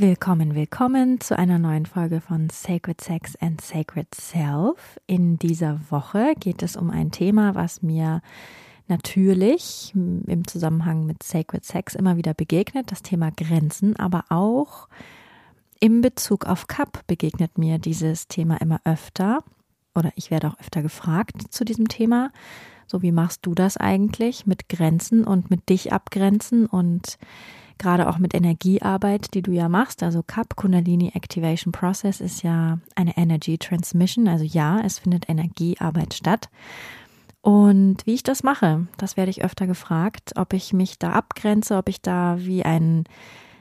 Willkommen, willkommen zu einer neuen Folge von Sacred Sex and Sacred Self. In dieser Woche geht es um ein Thema, was mir natürlich im Zusammenhang mit Sacred Sex immer wieder begegnet, das Thema Grenzen, aber auch im Bezug auf Cup begegnet mir dieses Thema immer öfter oder ich werde auch öfter gefragt zu diesem Thema. So, wie machst du das eigentlich mit Grenzen und mit dich abgrenzen und gerade auch mit Energiearbeit, die du ja machst. Also CAP, Kundalini Activation Process, ist ja eine Energy Transmission. Also ja, es findet Energiearbeit statt. Und wie ich das mache, das werde ich öfter gefragt, ob ich mich da abgrenze, ob ich da wie ein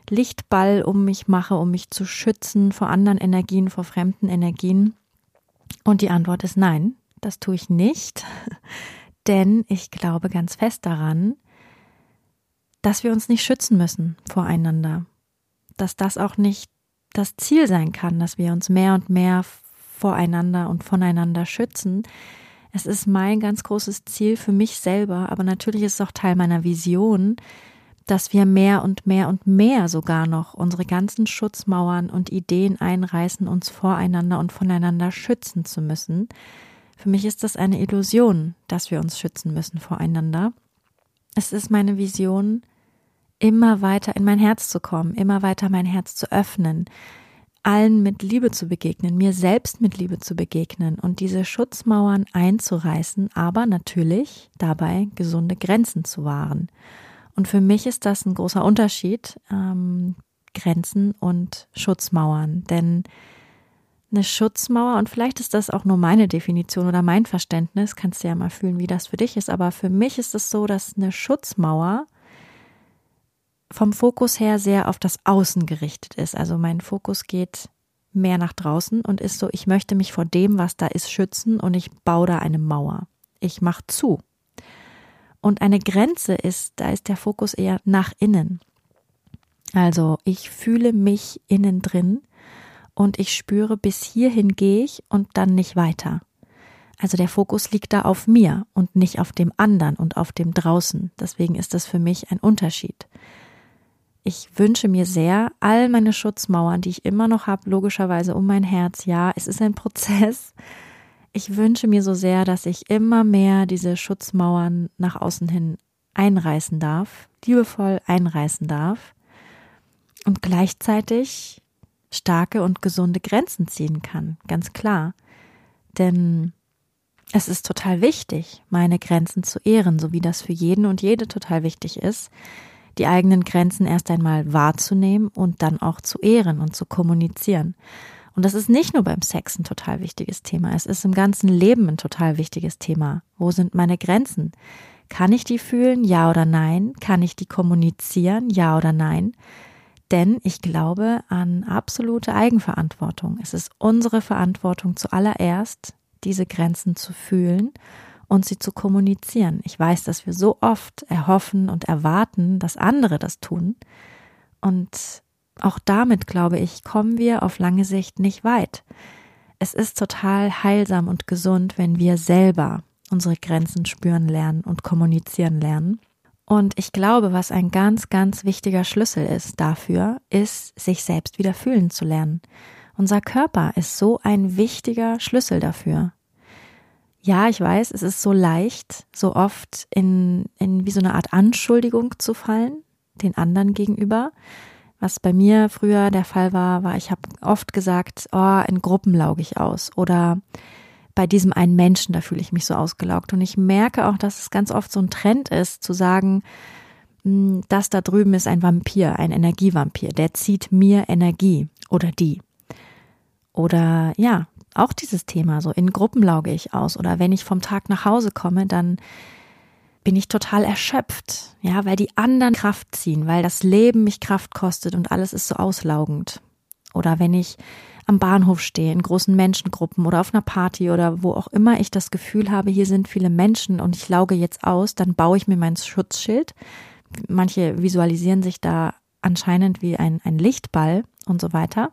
Lichtball um mich mache, um mich zu schützen vor anderen Energien, vor fremden Energien. Und die Antwort ist nein, das tue ich nicht, denn ich glaube ganz fest daran, dass wir uns nicht schützen müssen voreinander, dass das auch nicht das Ziel sein kann, dass wir uns mehr und mehr voreinander und voneinander schützen. Es ist mein ganz großes Ziel für mich selber, aber natürlich ist es auch Teil meiner Vision, dass wir mehr und mehr und mehr sogar noch unsere ganzen Schutzmauern und Ideen einreißen, uns voreinander und voneinander schützen zu müssen. Für mich ist das eine Illusion, dass wir uns schützen müssen voreinander. Es ist meine Vision, immer weiter in mein Herz zu kommen, immer weiter mein Herz zu öffnen, allen mit Liebe zu begegnen, mir selbst mit Liebe zu begegnen und diese Schutzmauern einzureißen, aber natürlich dabei gesunde Grenzen zu wahren. Und für mich ist das ein großer Unterschied, ähm, Grenzen und Schutzmauern, denn eine Schutzmauer, und vielleicht ist das auch nur meine Definition oder mein Verständnis, kannst du ja mal fühlen, wie das für dich ist, aber für mich ist es so, dass eine Schutzmauer vom Fokus her sehr auf das Außen gerichtet ist. Also mein Fokus geht mehr nach draußen und ist so, ich möchte mich vor dem, was da ist, schützen und ich baue da eine Mauer. Ich mache zu. Und eine Grenze ist, da ist der Fokus eher nach innen. Also ich fühle mich innen drin und ich spüre, bis hierhin gehe ich und dann nicht weiter. Also der Fokus liegt da auf mir und nicht auf dem anderen und auf dem draußen. Deswegen ist das für mich ein Unterschied ich wünsche mir sehr, all meine Schutzmauern, die ich immer noch habe, logischerweise um mein Herz, ja, es ist ein Prozess. Ich wünsche mir so sehr, dass ich immer mehr diese Schutzmauern nach außen hin einreißen darf, liebevoll einreißen darf und gleichzeitig starke und gesunde Grenzen ziehen kann, ganz klar. Denn es ist total wichtig, meine Grenzen zu ehren, so wie das für jeden und jede total wichtig ist die eigenen Grenzen erst einmal wahrzunehmen und dann auch zu ehren und zu kommunizieren. Und das ist nicht nur beim Sex ein total wichtiges Thema, es ist im ganzen Leben ein total wichtiges Thema. Wo sind meine Grenzen? Kann ich die fühlen, ja oder nein? Kann ich die kommunizieren, ja oder nein? Denn ich glaube an absolute Eigenverantwortung. Es ist unsere Verantwortung zuallererst, diese Grenzen zu fühlen und sie zu kommunizieren. Ich weiß, dass wir so oft erhoffen und erwarten, dass andere das tun. Und auch damit, glaube ich, kommen wir auf lange Sicht nicht weit. Es ist total heilsam und gesund, wenn wir selber unsere Grenzen spüren lernen und kommunizieren lernen. Und ich glaube, was ein ganz, ganz wichtiger Schlüssel ist dafür, ist, sich selbst wieder fühlen zu lernen. Unser Körper ist so ein wichtiger Schlüssel dafür. Ja, ich weiß, es ist so leicht, so oft in, in wie so eine Art Anschuldigung zu fallen, den anderen gegenüber. Was bei mir früher der Fall war, war, ich habe oft gesagt, oh, in Gruppen lauge ich aus. Oder bei diesem einen Menschen, da fühle ich mich so ausgelaugt. Und ich merke auch, dass es ganz oft so ein Trend ist, zu sagen, hm, das da drüben ist ein Vampir, ein Energievampir, der zieht mir Energie oder die. Oder ja, auch dieses Thema, so in Gruppen lauge ich aus oder wenn ich vom Tag nach Hause komme, dann bin ich total erschöpft, ja, weil die anderen Kraft ziehen, weil das Leben mich Kraft kostet und alles ist so auslaugend. Oder wenn ich am Bahnhof stehe, in großen Menschengruppen oder auf einer Party oder wo auch immer ich das Gefühl habe, hier sind viele Menschen und ich lauge jetzt aus, dann baue ich mir mein Schutzschild. Manche visualisieren sich da anscheinend wie ein, ein Lichtball und so weiter.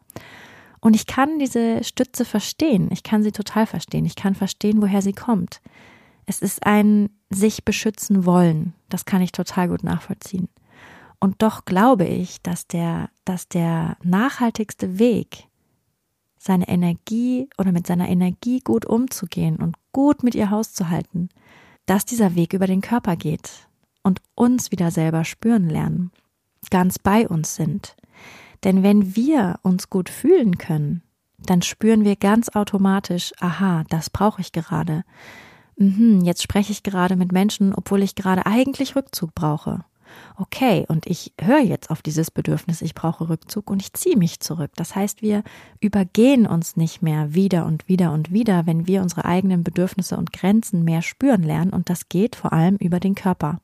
Und ich kann diese Stütze verstehen. Ich kann sie total verstehen. Ich kann verstehen, woher sie kommt. Es ist ein sich beschützen wollen. Das kann ich total gut nachvollziehen. Und doch glaube ich, dass der, dass der nachhaltigste Weg, seine Energie oder mit seiner Energie gut umzugehen und gut mit ihr Haus zu halten, dass dieser Weg über den Körper geht und uns wieder selber spüren lernen, ganz bei uns sind. Denn wenn wir uns gut fühlen können, dann spüren wir ganz automatisch, aha, das brauche ich gerade. Mhm, jetzt spreche ich gerade mit Menschen, obwohl ich gerade eigentlich Rückzug brauche okay, und ich höre jetzt auf dieses Bedürfnis, ich brauche Rückzug und ich ziehe mich zurück. Das heißt, wir übergehen uns nicht mehr wieder und wieder und wieder, wenn wir unsere eigenen Bedürfnisse und Grenzen mehr spüren lernen und das geht vor allem über den Körper.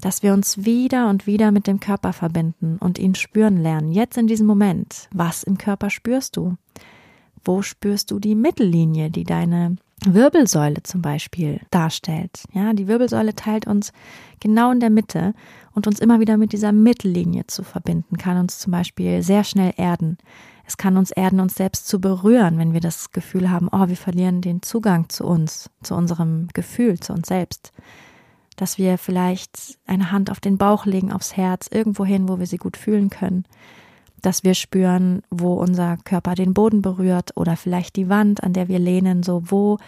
Dass wir uns wieder und wieder mit dem Körper verbinden und ihn spüren lernen, jetzt in diesem Moment. Was im Körper spürst du? Wo spürst du die Mittellinie, die deine Wirbelsäule zum Beispiel darstellt. Ja, die Wirbelsäule teilt uns genau in der Mitte und uns immer wieder mit dieser Mittellinie zu verbinden, kann uns zum Beispiel sehr schnell erden. Es kann uns erden, uns selbst zu berühren, wenn wir das Gefühl haben, oh, wir verlieren den Zugang zu uns, zu unserem Gefühl, zu uns selbst. Dass wir vielleicht eine Hand auf den Bauch legen, aufs Herz, irgendwo hin, wo wir sie gut fühlen können dass wir spüren, wo unser Körper den Boden berührt oder vielleicht die Wand, an der wir lehnen, so wo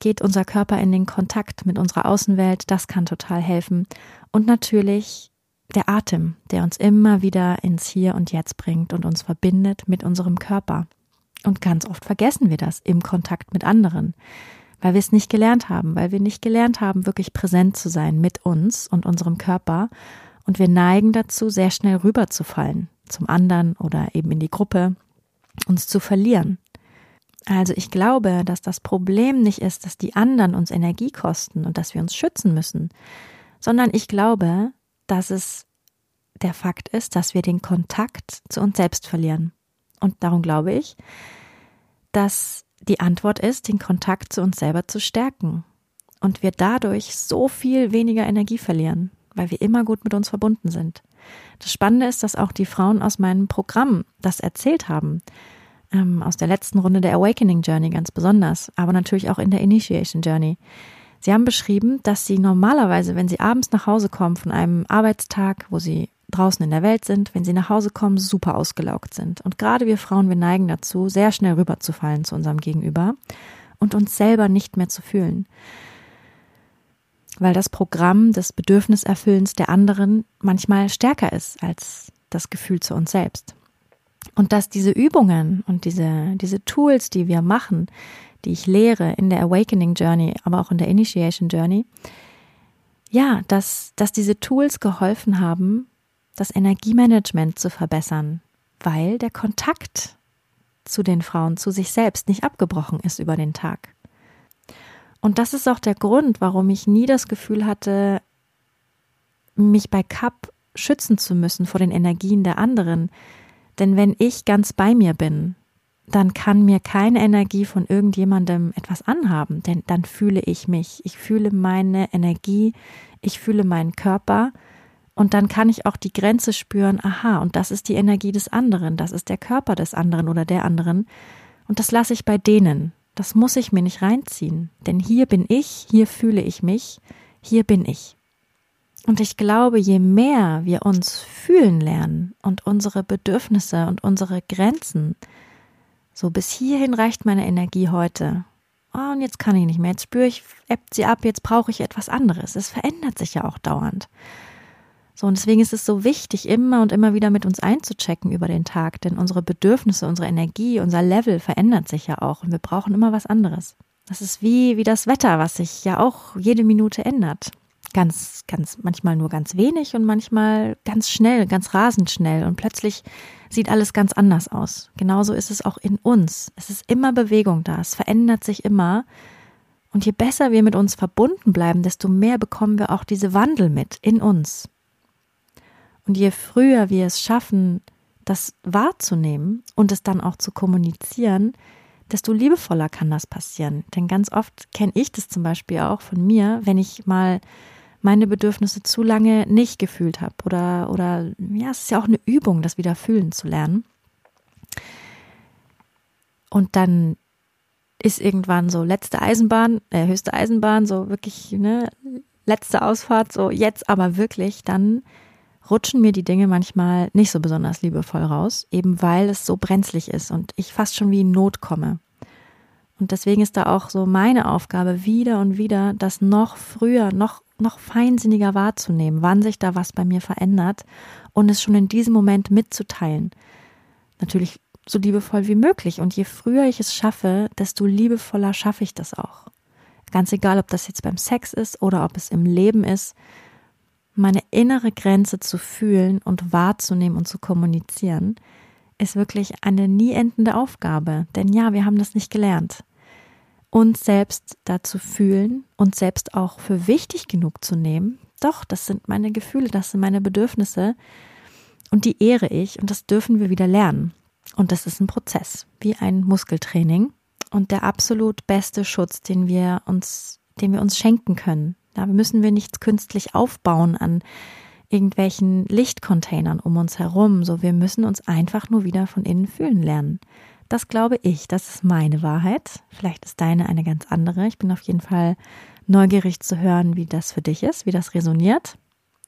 geht unser Körper in den Kontakt mit unserer Außenwelt, das kann total helfen. Und natürlich der Atem, der uns immer wieder ins Hier und Jetzt bringt und uns verbindet mit unserem Körper. Und ganz oft vergessen wir das im Kontakt mit anderen, weil wir es nicht gelernt haben, weil wir nicht gelernt haben, wirklich präsent zu sein mit uns und unserem Körper. Und wir neigen dazu, sehr schnell rüberzufallen zum anderen oder eben in die Gruppe, uns zu verlieren. Also ich glaube, dass das Problem nicht ist, dass die anderen uns Energie kosten und dass wir uns schützen müssen, sondern ich glaube, dass es der Fakt ist, dass wir den Kontakt zu uns selbst verlieren. Und darum glaube ich, dass die Antwort ist, den Kontakt zu uns selber zu stärken und wir dadurch so viel weniger Energie verlieren, weil wir immer gut mit uns verbunden sind. Das Spannende ist, dass auch die Frauen aus meinem Programm das erzählt haben. Ähm, aus der letzten Runde der Awakening Journey ganz besonders, aber natürlich auch in der Initiation Journey. Sie haben beschrieben, dass sie normalerweise, wenn sie abends nach Hause kommen von einem Arbeitstag, wo sie draußen in der Welt sind, wenn sie nach Hause kommen, super ausgelaugt sind. Und gerade wir Frauen, wir neigen dazu, sehr schnell rüberzufallen zu unserem Gegenüber und uns selber nicht mehr zu fühlen weil das Programm des Bedürfniserfüllens der anderen manchmal stärker ist als das Gefühl zu uns selbst. Und dass diese Übungen und diese, diese Tools, die wir machen, die ich lehre in der Awakening Journey, aber auch in der Initiation Journey, ja, dass, dass diese Tools geholfen haben, das Energiemanagement zu verbessern, weil der Kontakt zu den Frauen, zu sich selbst nicht abgebrochen ist über den Tag. Und das ist auch der Grund, warum ich nie das Gefühl hatte, mich bei Cup schützen zu müssen vor den Energien der anderen. Denn wenn ich ganz bei mir bin, dann kann mir keine Energie von irgendjemandem etwas anhaben, denn dann fühle ich mich, ich fühle meine Energie, ich fühle meinen Körper und dann kann ich auch die Grenze spüren, aha, und das ist die Energie des anderen, das ist der Körper des anderen oder der anderen und das lasse ich bei denen. Das muss ich mir nicht reinziehen, denn hier bin ich, hier fühle ich mich, hier bin ich. Und ich glaube, je mehr wir uns fühlen lernen und unsere Bedürfnisse und unsere Grenzen, so bis hierhin reicht meine Energie heute. Oh, und jetzt kann ich nicht mehr, jetzt spüre ich, ebbt sie ab, jetzt brauche ich etwas anderes. Es verändert sich ja auch dauernd. So, und deswegen ist es so wichtig, immer und immer wieder mit uns einzuchecken über den Tag, denn unsere Bedürfnisse, unsere Energie, unser Level verändert sich ja auch und wir brauchen immer was anderes. Das ist wie, wie das Wetter, was sich ja auch jede Minute ändert. Ganz, ganz, manchmal nur ganz wenig und manchmal ganz schnell, ganz rasend schnell und plötzlich sieht alles ganz anders aus. Genauso ist es auch in uns. Es ist immer Bewegung da. Es verändert sich immer Und je besser wir mit uns verbunden bleiben, desto mehr bekommen wir auch diese Wandel mit in uns. Und je früher wir es schaffen, das wahrzunehmen und es dann auch zu kommunizieren, desto liebevoller kann das passieren. Denn ganz oft kenne ich das zum Beispiel auch von mir, wenn ich mal meine Bedürfnisse zu lange nicht gefühlt habe oder oder ja, es ist ja auch eine Übung, das wieder fühlen zu lernen. Und dann ist irgendwann so letzte Eisenbahn, äh, höchste Eisenbahn, so wirklich, ne, letzte Ausfahrt, so jetzt aber wirklich, dann rutschen mir die Dinge manchmal nicht so besonders liebevoll raus, eben weil es so brenzlig ist und ich fast schon wie in Not komme. Und deswegen ist da auch so meine Aufgabe, wieder und wieder das noch früher, noch, noch feinsinniger wahrzunehmen, wann sich da was bei mir verändert und es schon in diesem Moment mitzuteilen. Natürlich so liebevoll wie möglich. Und je früher ich es schaffe, desto liebevoller schaffe ich das auch. Ganz egal, ob das jetzt beim Sex ist oder ob es im Leben ist, meine innere Grenze zu fühlen und wahrzunehmen und zu kommunizieren, ist wirklich eine nie endende Aufgabe. Denn ja, wir haben das nicht gelernt. Uns selbst dazu fühlen, und selbst auch für wichtig genug zu nehmen. Doch, das sind meine Gefühle, das sind meine Bedürfnisse und die ehre ich und das dürfen wir wieder lernen. Und das ist ein Prozess, wie ein Muskeltraining und der absolut beste Schutz, den wir uns, den wir uns schenken können. Da müssen wir nichts künstlich aufbauen an irgendwelchen Lichtcontainern um uns herum. So, wir müssen uns einfach nur wieder von innen fühlen lernen. Das glaube ich, das ist meine Wahrheit. Vielleicht ist deine eine ganz andere. Ich bin auf jeden Fall neugierig zu hören, wie das für dich ist, wie das resoniert.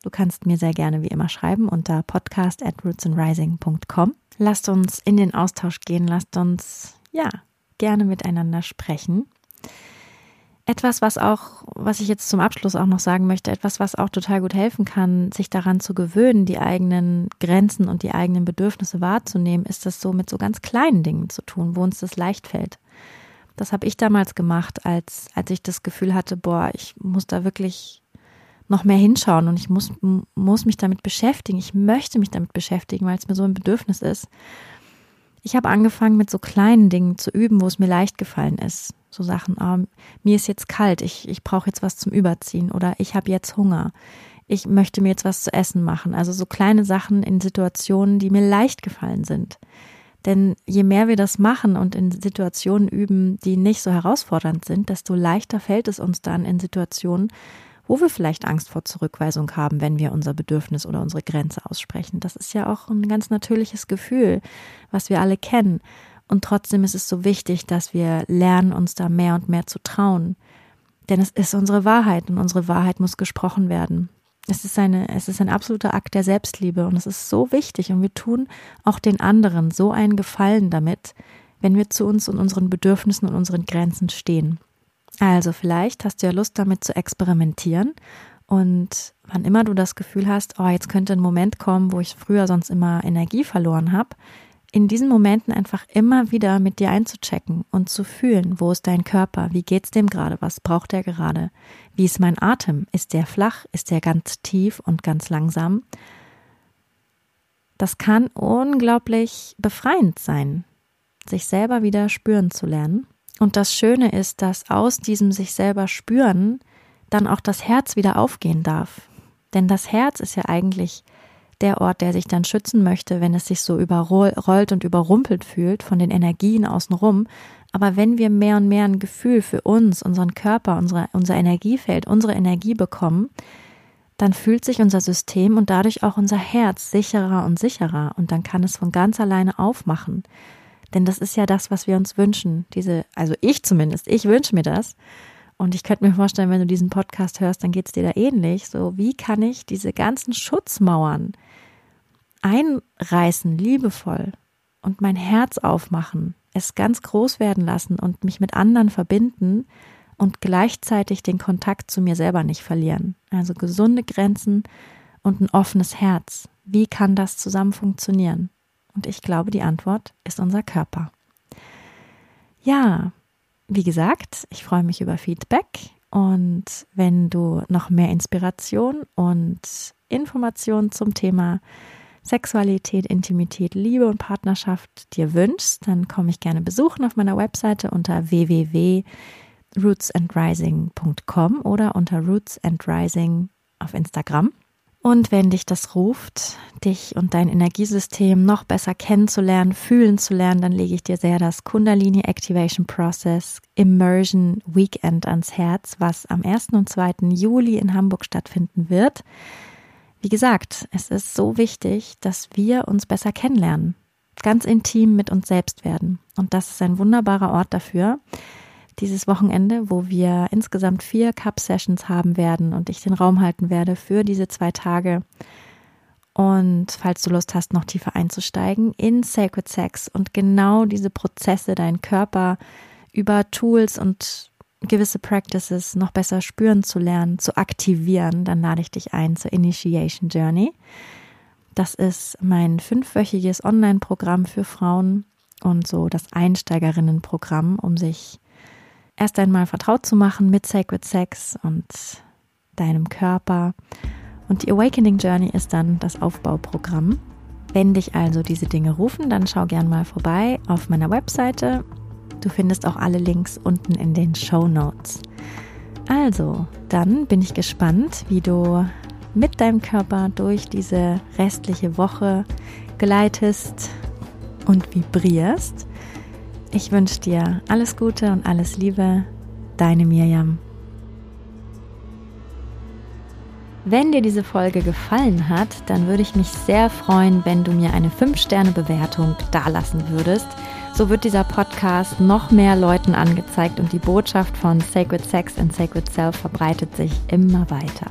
Du kannst mir sehr gerne wie immer schreiben unter podcast at rootsandrising.com. Lasst uns in den Austausch gehen, lasst uns, ja, gerne miteinander sprechen. Etwas, was auch, was ich jetzt zum Abschluss auch noch sagen möchte, etwas, was auch total gut helfen kann, sich daran zu gewöhnen, die eigenen Grenzen und die eigenen Bedürfnisse wahrzunehmen, ist das so mit so ganz kleinen Dingen zu tun, wo uns das leicht fällt. Das habe ich damals gemacht, als, als ich das Gefühl hatte, boah, ich muss da wirklich noch mehr hinschauen und ich muss, muss mich damit beschäftigen. Ich möchte mich damit beschäftigen, weil es mir so ein Bedürfnis ist. Ich habe angefangen mit so kleinen Dingen zu üben, wo es mir leicht gefallen ist. So Sachen, oh, mir ist jetzt kalt, ich, ich brauche jetzt was zum Überziehen oder ich habe jetzt Hunger. Ich möchte mir jetzt was zu essen machen. Also so kleine Sachen in Situationen, die mir leicht gefallen sind. Denn je mehr wir das machen und in Situationen üben, die nicht so herausfordernd sind, desto leichter fällt es uns dann in Situationen, wo wir vielleicht Angst vor Zurückweisung haben, wenn wir unser Bedürfnis oder unsere Grenze aussprechen. Das ist ja auch ein ganz natürliches Gefühl, was wir alle kennen. Und trotzdem ist es so wichtig, dass wir lernen, uns da mehr und mehr zu trauen. Denn es ist unsere Wahrheit und unsere Wahrheit muss gesprochen werden. Es ist eine, es ist ein absoluter Akt der Selbstliebe und es ist so wichtig und wir tun auch den anderen so einen Gefallen damit, wenn wir zu uns und unseren Bedürfnissen und unseren Grenzen stehen. Also vielleicht hast du ja Lust damit zu experimentieren und wann immer du das Gefühl hast, oh, jetzt könnte ein Moment kommen, wo ich früher sonst immer Energie verloren habe, in diesen Momenten einfach immer wieder mit dir einzuchecken und zu fühlen, wo ist dein Körper, wie geht's dem gerade, was braucht er gerade, wie ist mein Atem, ist der flach, ist der ganz tief und ganz langsam. Das kann unglaublich befreiend sein, sich selber wieder spüren zu lernen und das Schöne ist, dass aus diesem sich selber spüren dann auch das Herz wieder aufgehen darf. Denn das Herz ist ja eigentlich der Ort, der sich dann schützen möchte, wenn es sich so überrollt und überrumpelt fühlt von den Energien außenrum. Aber wenn wir mehr und mehr ein Gefühl für uns, unseren Körper, unsere, unser Energiefeld, unsere Energie bekommen, dann fühlt sich unser System und dadurch auch unser Herz sicherer und sicherer und dann kann es von ganz alleine aufmachen. Denn das ist ja das, was wir uns wünschen. Diese, also ich zumindest, ich wünsche mir das. Und ich könnte mir vorstellen, wenn du diesen Podcast hörst, dann geht es dir da ähnlich. So, wie kann ich diese ganzen Schutzmauern einreißen, liebevoll und mein Herz aufmachen, es ganz groß werden lassen und mich mit anderen verbinden und gleichzeitig den Kontakt zu mir selber nicht verlieren. Also gesunde Grenzen und ein offenes Herz. Wie kann das zusammen funktionieren? Und ich glaube, die Antwort ist unser Körper. Ja, wie gesagt, ich freue mich über Feedback und wenn du noch mehr Inspiration und Informationen zum Thema Sexualität, Intimität, Liebe und Partnerschaft dir wünschst, dann komme ich gerne besuchen auf meiner Webseite unter www rootsandrising.com oder unter rootsandrising auf Instagram. Und wenn dich das ruft, dich und dein Energiesystem noch besser kennenzulernen, fühlen zu lernen, dann lege ich dir sehr das Kundalini Activation Process Immersion Weekend ans Herz, was am 1. und 2. Juli in Hamburg stattfinden wird. Wie gesagt, es ist so wichtig, dass wir uns besser kennenlernen, ganz intim mit uns selbst werden. Und das ist ein wunderbarer Ort dafür dieses Wochenende, wo wir insgesamt vier Cup-Sessions haben werden und ich den Raum halten werde für diese zwei Tage. Und falls du Lust hast, noch tiefer einzusteigen in Sacred Sex und genau diese Prozesse, deinen Körper über Tools und gewisse Practices noch besser spüren zu lernen, zu aktivieren, dann lade ich dich ein zur Initiation Journey. Das ist mein fünfwöchiges Online-Programm für Frauen und so das Einsteigerinnenprogramm, um sich erst einmal vertraut zu machen mit Sacred Sex und deinem Körper. Und die Awakening Journey ist dann das Aufbauprogramm. Wenn dich also diese Dinge rufen, dann schau gern mal vorbei auf meiner Webseite. Du findest auch alle Links unten in den Show Notes. Also, dann bin ich gespannt, wie du mit deinem Körper durch diese restliche Woche gleitest und vibrierst. Ich wünsche dir alles Gute und alles Liebe, deine Mirjam. Wenn dir diese Folge gefallen hat, dann würde ich mich sehr freuen, wenn du mir eine 5-Sterne-Bewertung dalassen würdest. So wird dieser Podcast noch mehr Leuten angezeigt und die Botschaft von Sacred Sex and Sacred Self verbreitet sich immer weiter.